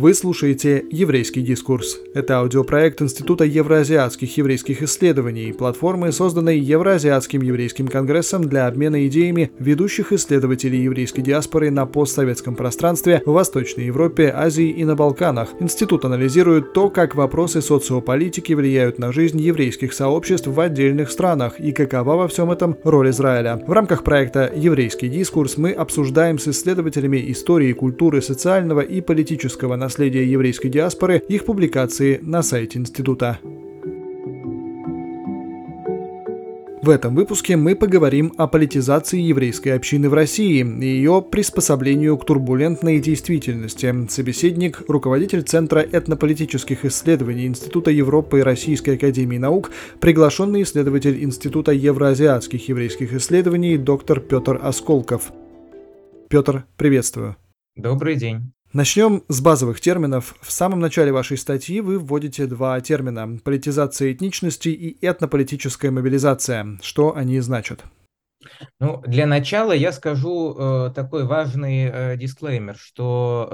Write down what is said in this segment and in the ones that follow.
Вы слушаете «Еврейский дискурс». Это аудиопроект Института евроазиатских еврейских исследований, платформы, созданной Евроазиатским еврейским конгрессом для обмена идеями ведущих исследователей еврейской диаспоры на постсоветском пространстве в Восточной Европе, Азии и на Балканах. Институт анализирует то, как вопросы социополитики влияют на жизнь еврейских сообществ в отдельных странах и какова во всем этом роль Израиля. В рамках проекта «Еврейский дискурс» мы обсуждаем с исследователями истории, культуры, социального и политического наследия еврейской диаспоры их публикации на сайте института. В этом выпуске мы поговорим о политизации еврейской общины в России и ее приспособлению к турбулентной действительности. Собеседник – руководитель Центра этнополитических исследований Института Европы и Российской Академии Наук, приглашенный исследователь Института евроазиатских еврейских исследований доктор Петр Осколков. Петр, приветствую. Добрый день. Начнем с базовых терминов. В самом начале вашей статьи вы вводите два термина – политизация этничности и этнополитическая мобилизация. Что они значат? Ну, для начала я скажу э, такой важный э, дисклеймер, что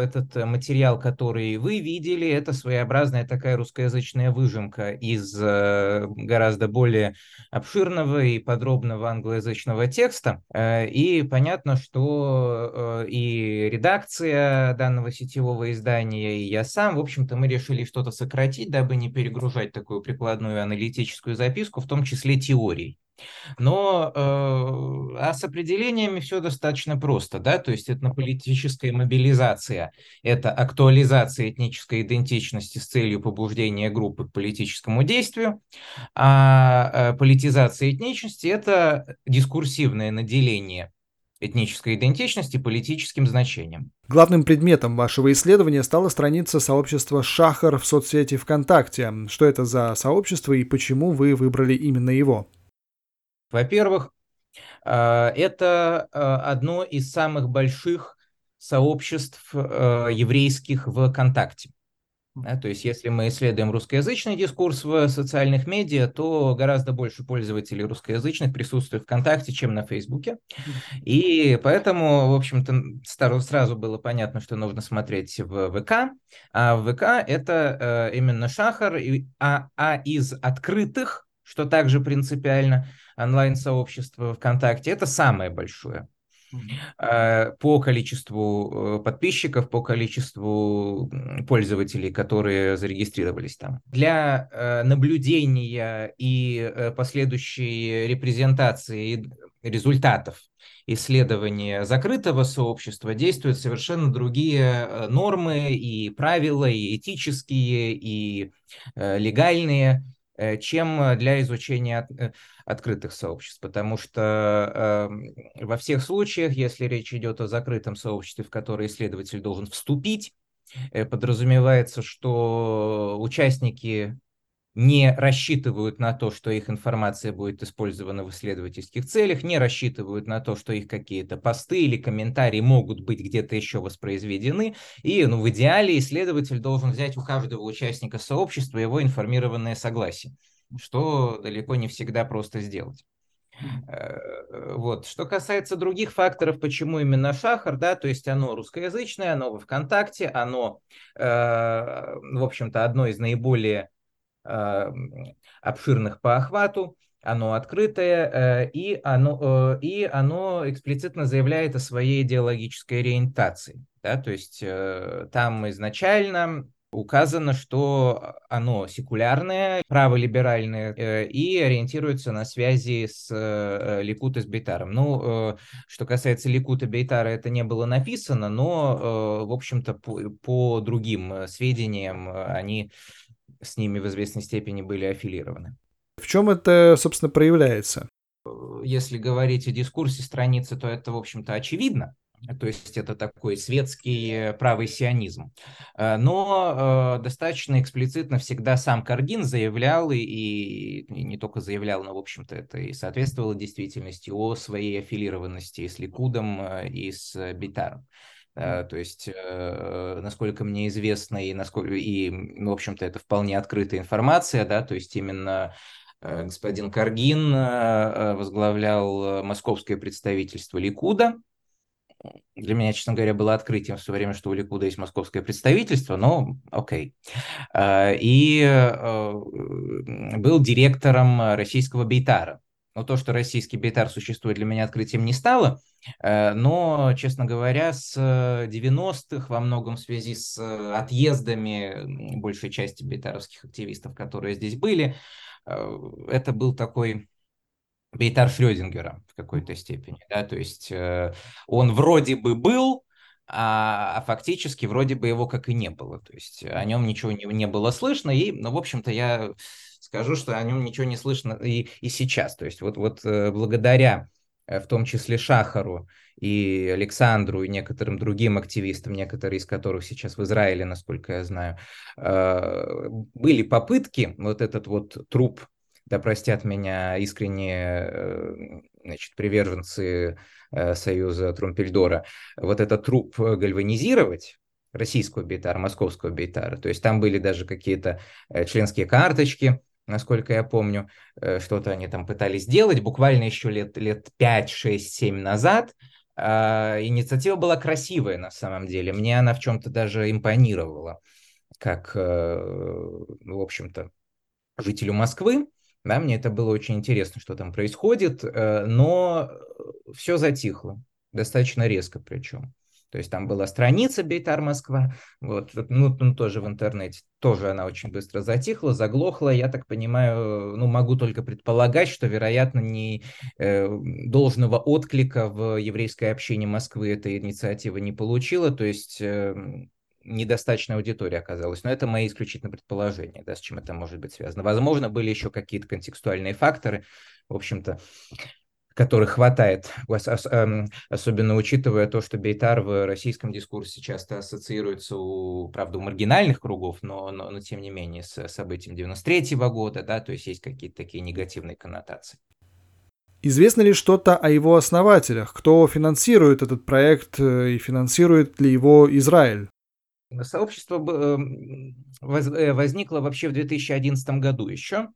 э, этот материал, который вы видели, это своеобразная такая русскоязычная выжимка из э, гораздо более обширного и подробного англоязычного текста. Э, и понятно, что э, и редакция данного сетевого издания, и я сам, в общем-то, мы решили что-то сократить, дабы не перегружать такую прикладную аналитическую записку, в том числе теорией. Но э, а с определениями все достаточно просто, да, то есть этнополитическая мобилизация – это актуализация этнической идентичности с целью побуждения группы к политическому действию, а э, политизация этничности – это дискурсивное наделение этнической идентичности политическим значением. Главным предметом вашего исследования стала страница сообщества Шахар в соцсети ВКонтакте. Что это за сообщество и почему вы выбрали именно его? Во-первых, а, это а, одно из самых больших сообществ а, еврейских в контакте. Да, то есть, если мы исследуем русскоязычный дискурс в социальных медиа, то гораздо больше пользователей русскоязычных присутствует ВКонтакте, чем на Фейсбуке. И поэтому, в общем-то, сразу было понятно, что нужно смотреть в ВК. А в ВК это именно шахар, а, а из открытых, что также принципиально, онлайн-сообщество ВКонтакте, это самое большое. Э, по количеству э, подписчиков, по количеству пользователей, которые зарегистрировались там. Для э, наблюдения и последующей репрезентации результатов исследования закрытого сообщества действуют совершенно другие нормы и правила, и этические, и легальные, чем для изучения открытых сообществ, потому что э, во всех случаях, если речь идет о закрытом сообществе, в которое исследователь должен вступить, э, подразумевается, что участники не рассчитывают на то, что их информация будет использована в исследовательских целях, не рассчитывают на то, что их какие-то посты или комментарии могут быть где-то еще воспроизведены. И ну, в идеале исследователь должен взять у каждого участника сообщества его информированное согласие что далеко не всегда просто сделать. Э, вот. Что касается других факторов, почему именно Шахар, да, то есть оно русскоязычное, оно во ВКонтакте, оно, э, в общем-то, одно из наиболее обширных по охвату, оно открытое, э, и, оно, э, и оно эксплицитно заявляет о своей идеологической ориентации. Да, то есть э, там изначально указано, что оно секулярное, праволиберальное и ориентируется на связи с Ликут и с Бейтаром. Ну, что касается Ликута и Бейтара, это не было написано, но, в общем-то, по, по другим сведениям они с ними в известной степени были аффилированы. В чем это, собственно, проявляется? Если говорить о дискурсе страницы, то это, в общем-то, очевидно то есть это такой светский э, правый сионизм. Э, но э, достаточно эксплицитно всегда сам Каргин заявлял, и, и не только заявлял, но, в общем-то, это и соответствовало действительности о своей аффилированности с Ликудом и с Битаром. Uh, то есть, uh, насколько мне известно, и, насколько, и, в общем-то, это вполне открытая информация, да, то есть именно uh, господин Каргин возглавлял московское представительство Ликуда, для меня, честно говоря, было открытием в свое время, что у Ликуда есть московское представительство, но окей. И э, был директором российского Бейтара. Но то, что российский Бейтар существует, для меня открытием не стало. Э, но, честно говоря, с 90-х во многом в связи с отъездами большей части бейтаровских активистов, которые здесь были, э, это был такой Бейтар Шрёдингера в какой-то степени. Да? То есть э, он вроде бы был, а, а фактически вроде бы его как и не было. То есть о нем ничего не, не было слышно. И, ну, в общем-то, я скажу, что о нем ничего не слышно и, и сейчас. То есть вот, вот э, благодаря э, в том числе Шахару и Александру и некоторым другим активистам, некоторые из которых сейчас в Израиле, насколько я знаю, э, были попытки вот этот вот труп да простят меня искренние э, значит, приверженцы Союза Трумпельдора, вот этот труп гальванизировать, российского бейтара, московского бейтара. То есть там были даже какие-то членские карточки, насколько я помню, что-то они там пытались сделать, буквально еще лет, лет 5, 6, 7 назад. А, инициатива была красивая на самом деле, мне она в чем-то даже импонировала, как, в общем-то, жителю Москвы. Да, мне это было очень интересно, что там происходит, э, но все затихло, достаточно резко причем. То есть там была страница Бейтар Москва, вот, ну, ну, тоже в интернете, тоже она очень быстро затихла, заглохла. Я так понимаю, ну, могу только предполагать, что, вероятно, не э, должного отклика в еврейской общине Москвы эта инициатива не получила. То есть э, недостаточная аудитория оказалась. Но это мои исключительно предположения, да, с чем это может быть связано. Возможно, были еще какие-то контекстуальные факторы, в общем-то, которых хватает, эм, особенно учитывая то, что Бейтар в российском дискурсе часто ассоциируется, у, правда, у маргинальных кругов, но, но, но тем не менее с событием 93 -го года, да, то есть есть какие-то такие негативные коннотации. Известно ли что-то о его основателях? Кто финансирует этот проект э, и финансирует ли его Израиль? Сообщество эм, э, возникло вообще в 2011 году еще,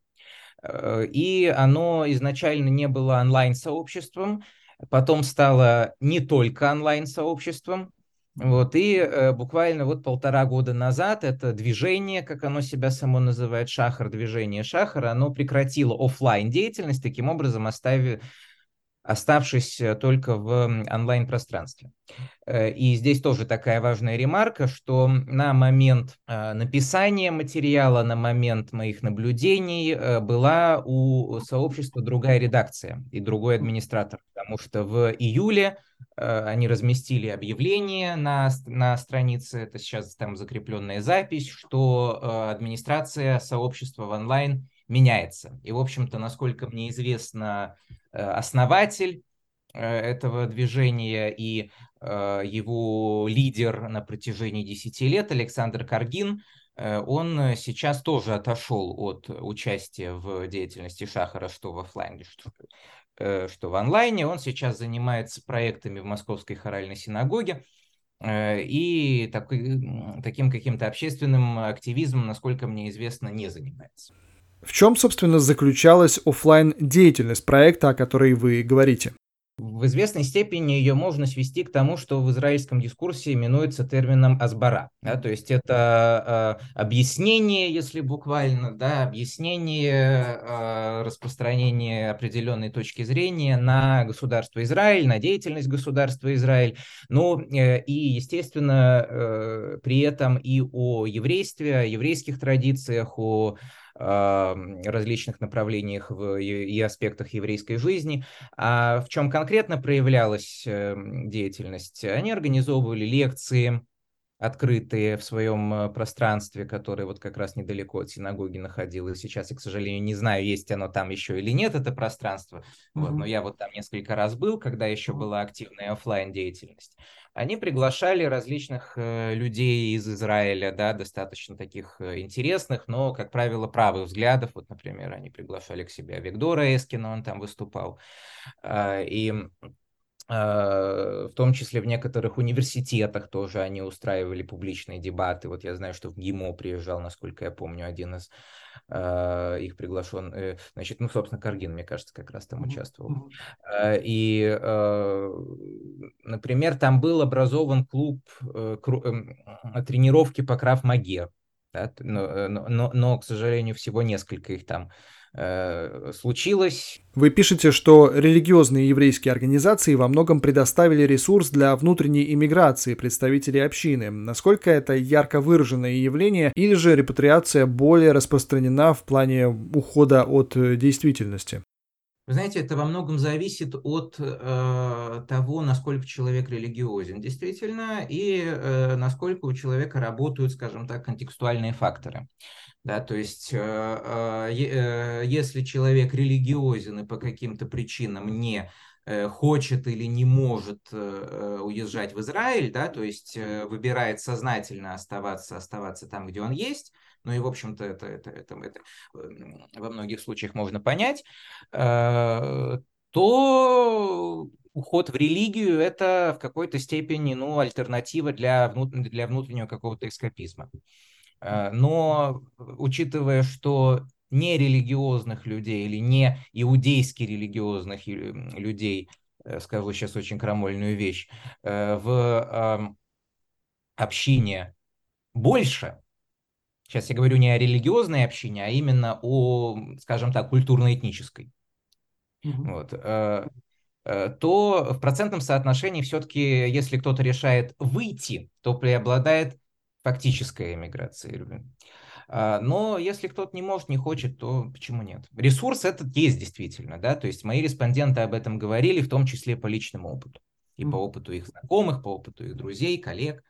и оно изначально не было онлайн-сообществом, потом стало не только онлайн-сообществом, вот, и э, буквально вот полтора года назад это движение, как оно себя само называет, шахар, движение шахар, оно прекратило офлайн деятельность, таким образом оставив, оставшись только в онлайн-пространстве. Э, и здесь тоже такая важная ремарка, что на момент э, написания материала, на момент моих наблюдений э, была у сообщества другая редакция и другой администратор, потому что в июле они разместили объявление на, на странице, это сейчас там закрепленная запись, что администрация сообщества в онлайн меняется. И, в общем-то, насколько мне известно, основатель этого движения и Э, его лидер на протяжении 10 лет, Александр Каргин, э, он сейчас тоже отошел от участия в деятельности Шахара, что в офлайне, что, э, что в онлайне. Он сейчас занимается проектами в Московской хоральной синагоге и такой, таким каким-то общественным активизмом, насколько мне известно, не занимается. В чем, собственно, заключалась офлайн деятельность проекта, о которой вы говорите? В известной степени ее можно свести к тому, что в израильском дискурсе именуется термином «азбара». Да, то есть это э, объяснение, если буквально, да, объяснение э, распространения определенной точки зрения на государство Израиль, на деятельность государства Израиль. Ну э, и, естественно, э, при этом и о еврействе, о еврейских традициях, о различных направлениях в, и аспектах еврейской жизни. А в чем конкретно проявлялась эм, деятельность? Они организовывали лекции, открытые в своем э, пространстве, которое вот как раз недалеко от синагоги находилось. Сейчас я, к сожалению, не знаю, есть оно там еще или нет, это пространство. Mm-hmm. Вот, но я вот там несколько раз был, когда еще была активная офлайн деятельность. Они приглашали различных э, людей из Израиля, да, достаточно таких э, интересных, но, как правило, правых взглядов. Вот, например, они приглашали к себе Виктора Эскина, он там выступал. Э, и в том числе в некоторых университетах тоже они устраивали публичные дебаты. Вот я знаю, что в ГИМО приезжал, насколько я помню, один из э, их приглашен, э, значит, ну, собственно, Каргин, мне кажется, как раз там участвовал. Э, и, э, например, там был образован клуб э, э, тренировки по крав-маге, да? но, но, но, к сожалению, всего несколько их там Э, случилось. Вы пишете, что религиозные еврейские организации во многом предоставили ресурс для внутренней иммиграции представителей общины. Насколько это ярко выраженное явление или же репатриация более распространена в плане ухода от э, действительности? Вы знаете, это во многом зависит от э, того, насколько человек религиозен действительно и э, насколько у человека работают, скажем так, контекстуальные факторы. Да, то есть, э, э, э, если человек религиозен и по каким-то причинам не хочет или не может уезжать в Израиль, да, то есть выбирает сознательно оставаться, оставаться там, где он есть, ну и, в общем-то, это, это, это, это во многих случаях можно понять, то уход в религию – это в какой-то степени ну, альтернатива для, внут... для внутреннего какого-то эскапизма. Э, но учитывая, что нерелигиозных людей или не иудейски религиозных людей, э, скажу сейчас очень крамольную вещь, э, в общине больше, сейчас я говорю не о религиозной общине, а именно о, скажем так, культурно-этнической, mm-hmm. вот, то в процентном соотношении все-таки, если кто-то решает выйти, то преобладает фактическая эмиграция. А, но если кто-то не может, не хочет, то почему нет? Ресурс этот есть действительно, да, то есть мои респонденты об этом говорили, в том числе по личному опыту. И по опыту их знакомых, по опыту их друзей, коллег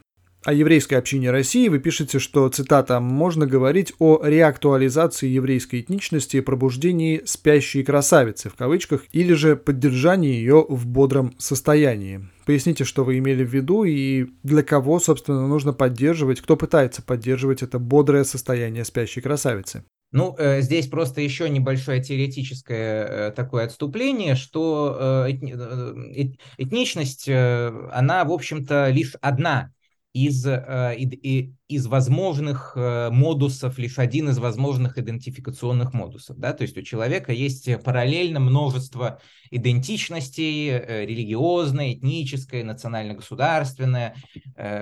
о еврейской общине России вы пишете, что, цитата, «можно говорить о реактуализации еврейской этничности и пробуждении спящей красавицы» в кавычках, или же поддержании ее в бодром состоянии. Поясните, что вы имели в виду и для кого, собственно, нужно поддерживать, кто пытается поддерживать это бодрое состояние спящей красавицы. Ну, э, здесь просто еще небольшое теоретическое э, такое отступление, что э, этничность, она, в общем-то, лишь одна из, э, из возможных э, модусов, лишь один из возможных идентификационных модусов. Да? То есть у человека есть параллельно множество идентичностей, э, религиозная, этническая, национально-государственная,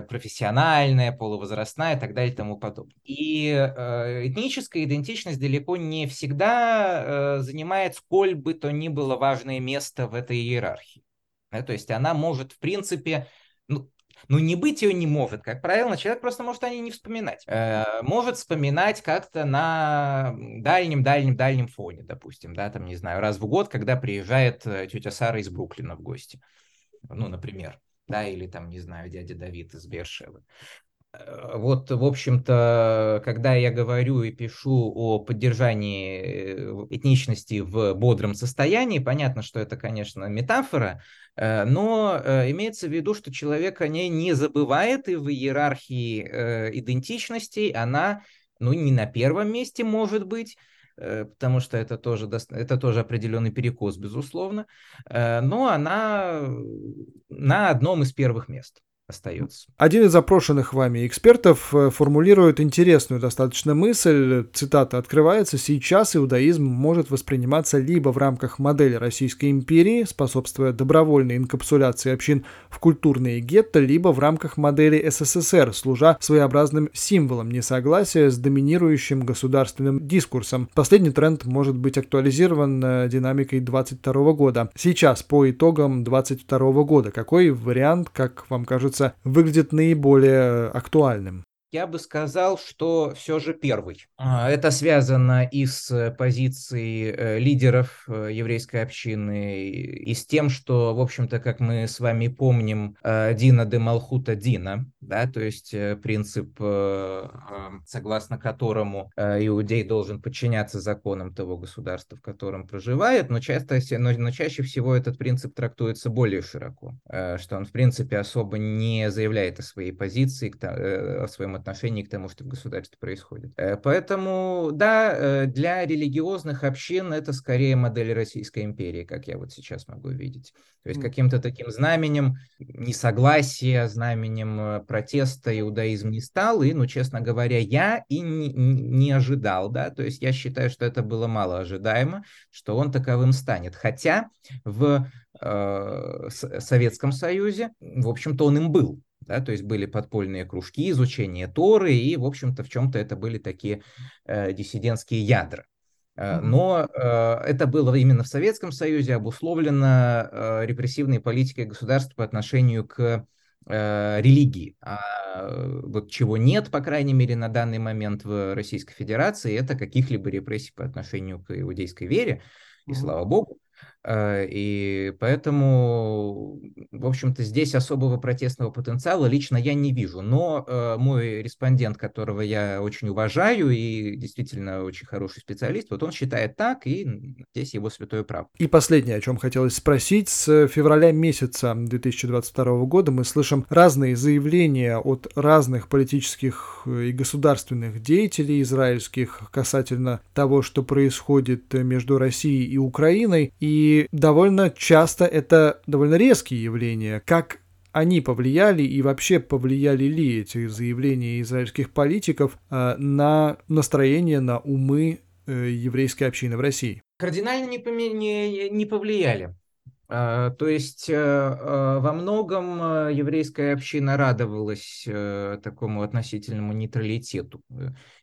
профессиональная, полувозрастная и так далее и тому подобное. И этническая идентичность далеко не всегда занимает сколь бы то ни было важное место в этой иерархии. То есть она может, в принципе, ну, не быть ее не может. Как правило, человек просто может о ней не вспоминать. Э, может вспоминать как-то на дальнем-дальнем-дальнем фоне, допустим, да, там, не знаю, раз в год, когда приезжает э, тетя Сара из Бруклина в гости. Ну, например. Да, или там, не знаю, дядя Давид из Бершевы. Э, вот, в общем-то, когда я говорю и пишу о поддержании э, этничности в бодром состоянии, понятно, что это, конечно, метафора, э, но имеется в виду, что человек о ней не забывает, и в иерархии идентичностей она, ну, не на первом месте может быть, потому что это тоже, это тоже определенный перекос, безусловно, но она на одном из первых мест остается. Один из запрошенных вами экспертов э, формулирует интересную достаточно мысль, цитата «Открывается, сейчас иудаизм может восприниматься либо в рамках модели Российской империи, способствуя добровольной инкапсуляции общин в культурные гетто, либо в рамках модели СССР, служа своеобразным символом несогласия с доминирующим государственным дискурсом. Последний тренд может быть актуализирован э, динамикой 22 года. Сейчас, по итогам 22 года, какой вариант, как вам кажется, кажется, выглядит наиболее актуальным? Я бы сказал, что все же первый. А, это связано и с позицией э, лидеров э, еврейской общины, и с тем, что, в общем-то, как мы с вами помним, э, Дина де Малхута Дина, да, то есть принцип, согласно которому иудей должен подчиняться законам того государства, в котором проживает, но, часто, но, но чаще всего этот принцип трактуется более широко, что он, в принципе, особо не заявляет о своей позиции, о своем отношении к тому, что в государстве происходит. Э, поэтому, да, э, для религиозных общин это скорее модель Российской империи, как я вот сейчас могу видеть. То есть каким-то таким знаменем несогласия, знаменем э, протеста иудаизм не стал, и, ну, честно говоря, я и не, не ожидал, да, то есть я считаю, что это было мало ожидаемо, что он таковым станет. Хотя в Советском Союзе, в общем-то, он им был. Да, то есть были подпольные кружки, изучение Торы, и, в общем-то, в чем-то это были такие э, диссидентские ядра. Э, но э, это было именно в Советском Союзе обусловлено э, репрессивной политикой государства по отношению к э, религии. А вот чего нет, по крайней мере, на данный момент в Российской Федерации, это каких-либо репрессий по отношению к иудейской вере, и слава богу. Э, и поэтому, в общем-то, здесь особого протестного потенциала лично я не вижу. Но э, мой респондент, которого я очень уважаю и действительно очень хороший специалист, вот он считает так, и здесь его святое право. И последнее, о чем хотелось спросить. С февраля месяца 2022 года мы слышим разные заявления от разных политических и государственных деятелей израильских касательно того, что происходит между Россией и Украиной. И довольно часто это довольно резкие явления. Как они повлияли и вообще повлияли ли эти заявления израильских политиков э, на настроение, на умы э, еврейской общины в России? Кардинально не, не, не повлияли. А, то есть э, э, во многом э, еврейская община радовалась такому относительному нейтралитету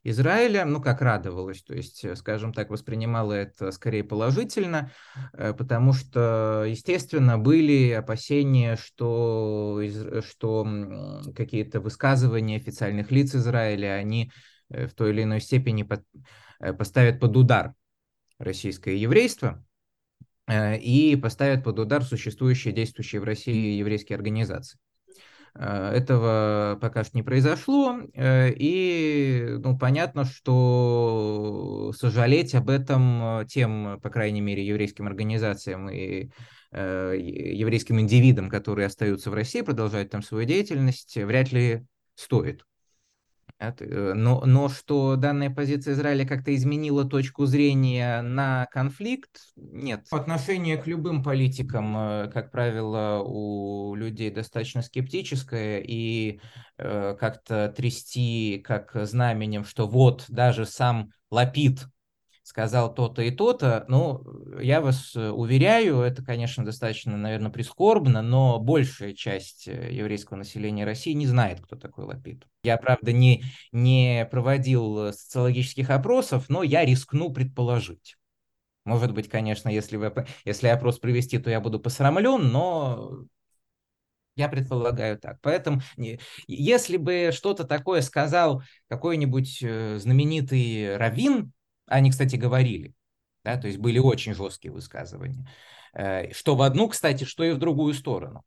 Израиля, ну как радовалась, то есть, скажем так, воспринимала это скорее положительно, потому что, естественно, были опасения, что, что какие-то высказывания официальных лиц Израиля, они в той или иной степени поставят под удар российское еврейство, Э, и поставят под удар существующие, действующие в России еврейские организации. Э, этого пока что не произошло, э, и ну, понятно, что сожалеть об этом тем, по крайней мере, еврейским организациям и еврейским индивидам, которые остаются в России, продолжают там свою деятельность, вряд ли стоит. Э, но, но что данная позиция Израиля как-то изменила точку зрения на конфликт, нет. Отношение к любым политикам, э, как правило, у людей достаточно скептическое, и э, как-то трясти как знаменем, что вот даже сам Лапид сказал то-то и то-то. Ну, я вас э, уверяю, это, конечно, достаточно, наверное, прискорбно, но большая часть э, еврейского населения России не знает, кто такой Лапид. Я, правда, не, не проводил социологических опросов, но я рискну предположить. Может быть, конечно, если, вы, если опрос провести, то я буду посрамлен, но я предполагаю так. Поэтому, если бы что-то такое сказал какой-нибудь э, знаменитый раввин, они, кстати, говорили. Да, то есть были очень жесткие высказывания. Э, что в одну, кстати, что и в другую сторону.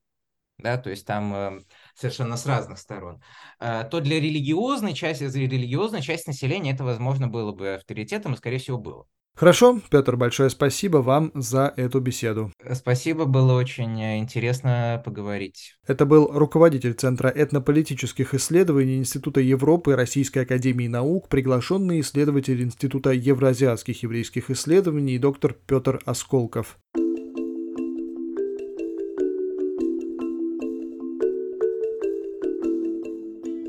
Да, то есть там э, совершенно с разных сторон. Э, то для религиозной части, для религиозной части населения это, возможно, было бы авторитетом и, скорее всего, было. Хорошо, Петр, большое спасибо вам за эту беседу. Спасибо, было очень интересно поговорить. Это был руководитель Центра этнополитических исследований Института Европы Российской Академии Наук, приглашенный исследователь Института евроазиатских еврейских исследований доктор Петр Осколков.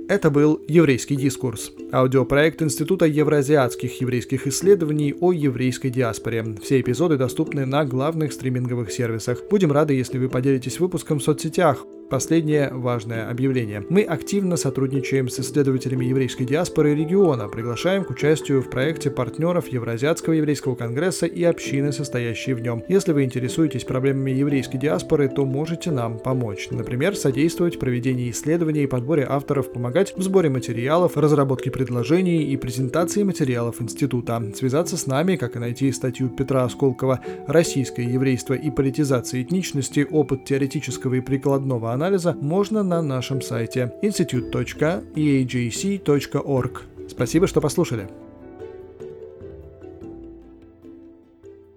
Это был «Еврейский дискурс» – аудиопроект Института евроазиатских еврейских исследований о еврейской диаспоре. Все эпизоды доступны на главных стриминговых сервисах. Будем рады, если вы поделитесь выпуском в соцсетях. Последнее важное объявление. Мы активно сотрудничаем с исследователями еврейской диаспоры региона, приглашаем к участию в проекте партнеров Евразиатского еврейского конгресса и общины, состоящие в нем. Если вы интересуетесь проблемами еврейской диаспоры, то можете нам помочь. Например, содействовать в проведении исследований и подборе авторов, помогать в сборе материалов, разработке предложений и презентации материалов института. Связаться с нами, как и найти статью Петра Осколкова «Российское еврейство и политизация этничности. Опыт теоретического и прикладного анализа можно на нашем сайте institute.eajc.org. Спасибо, что послушали.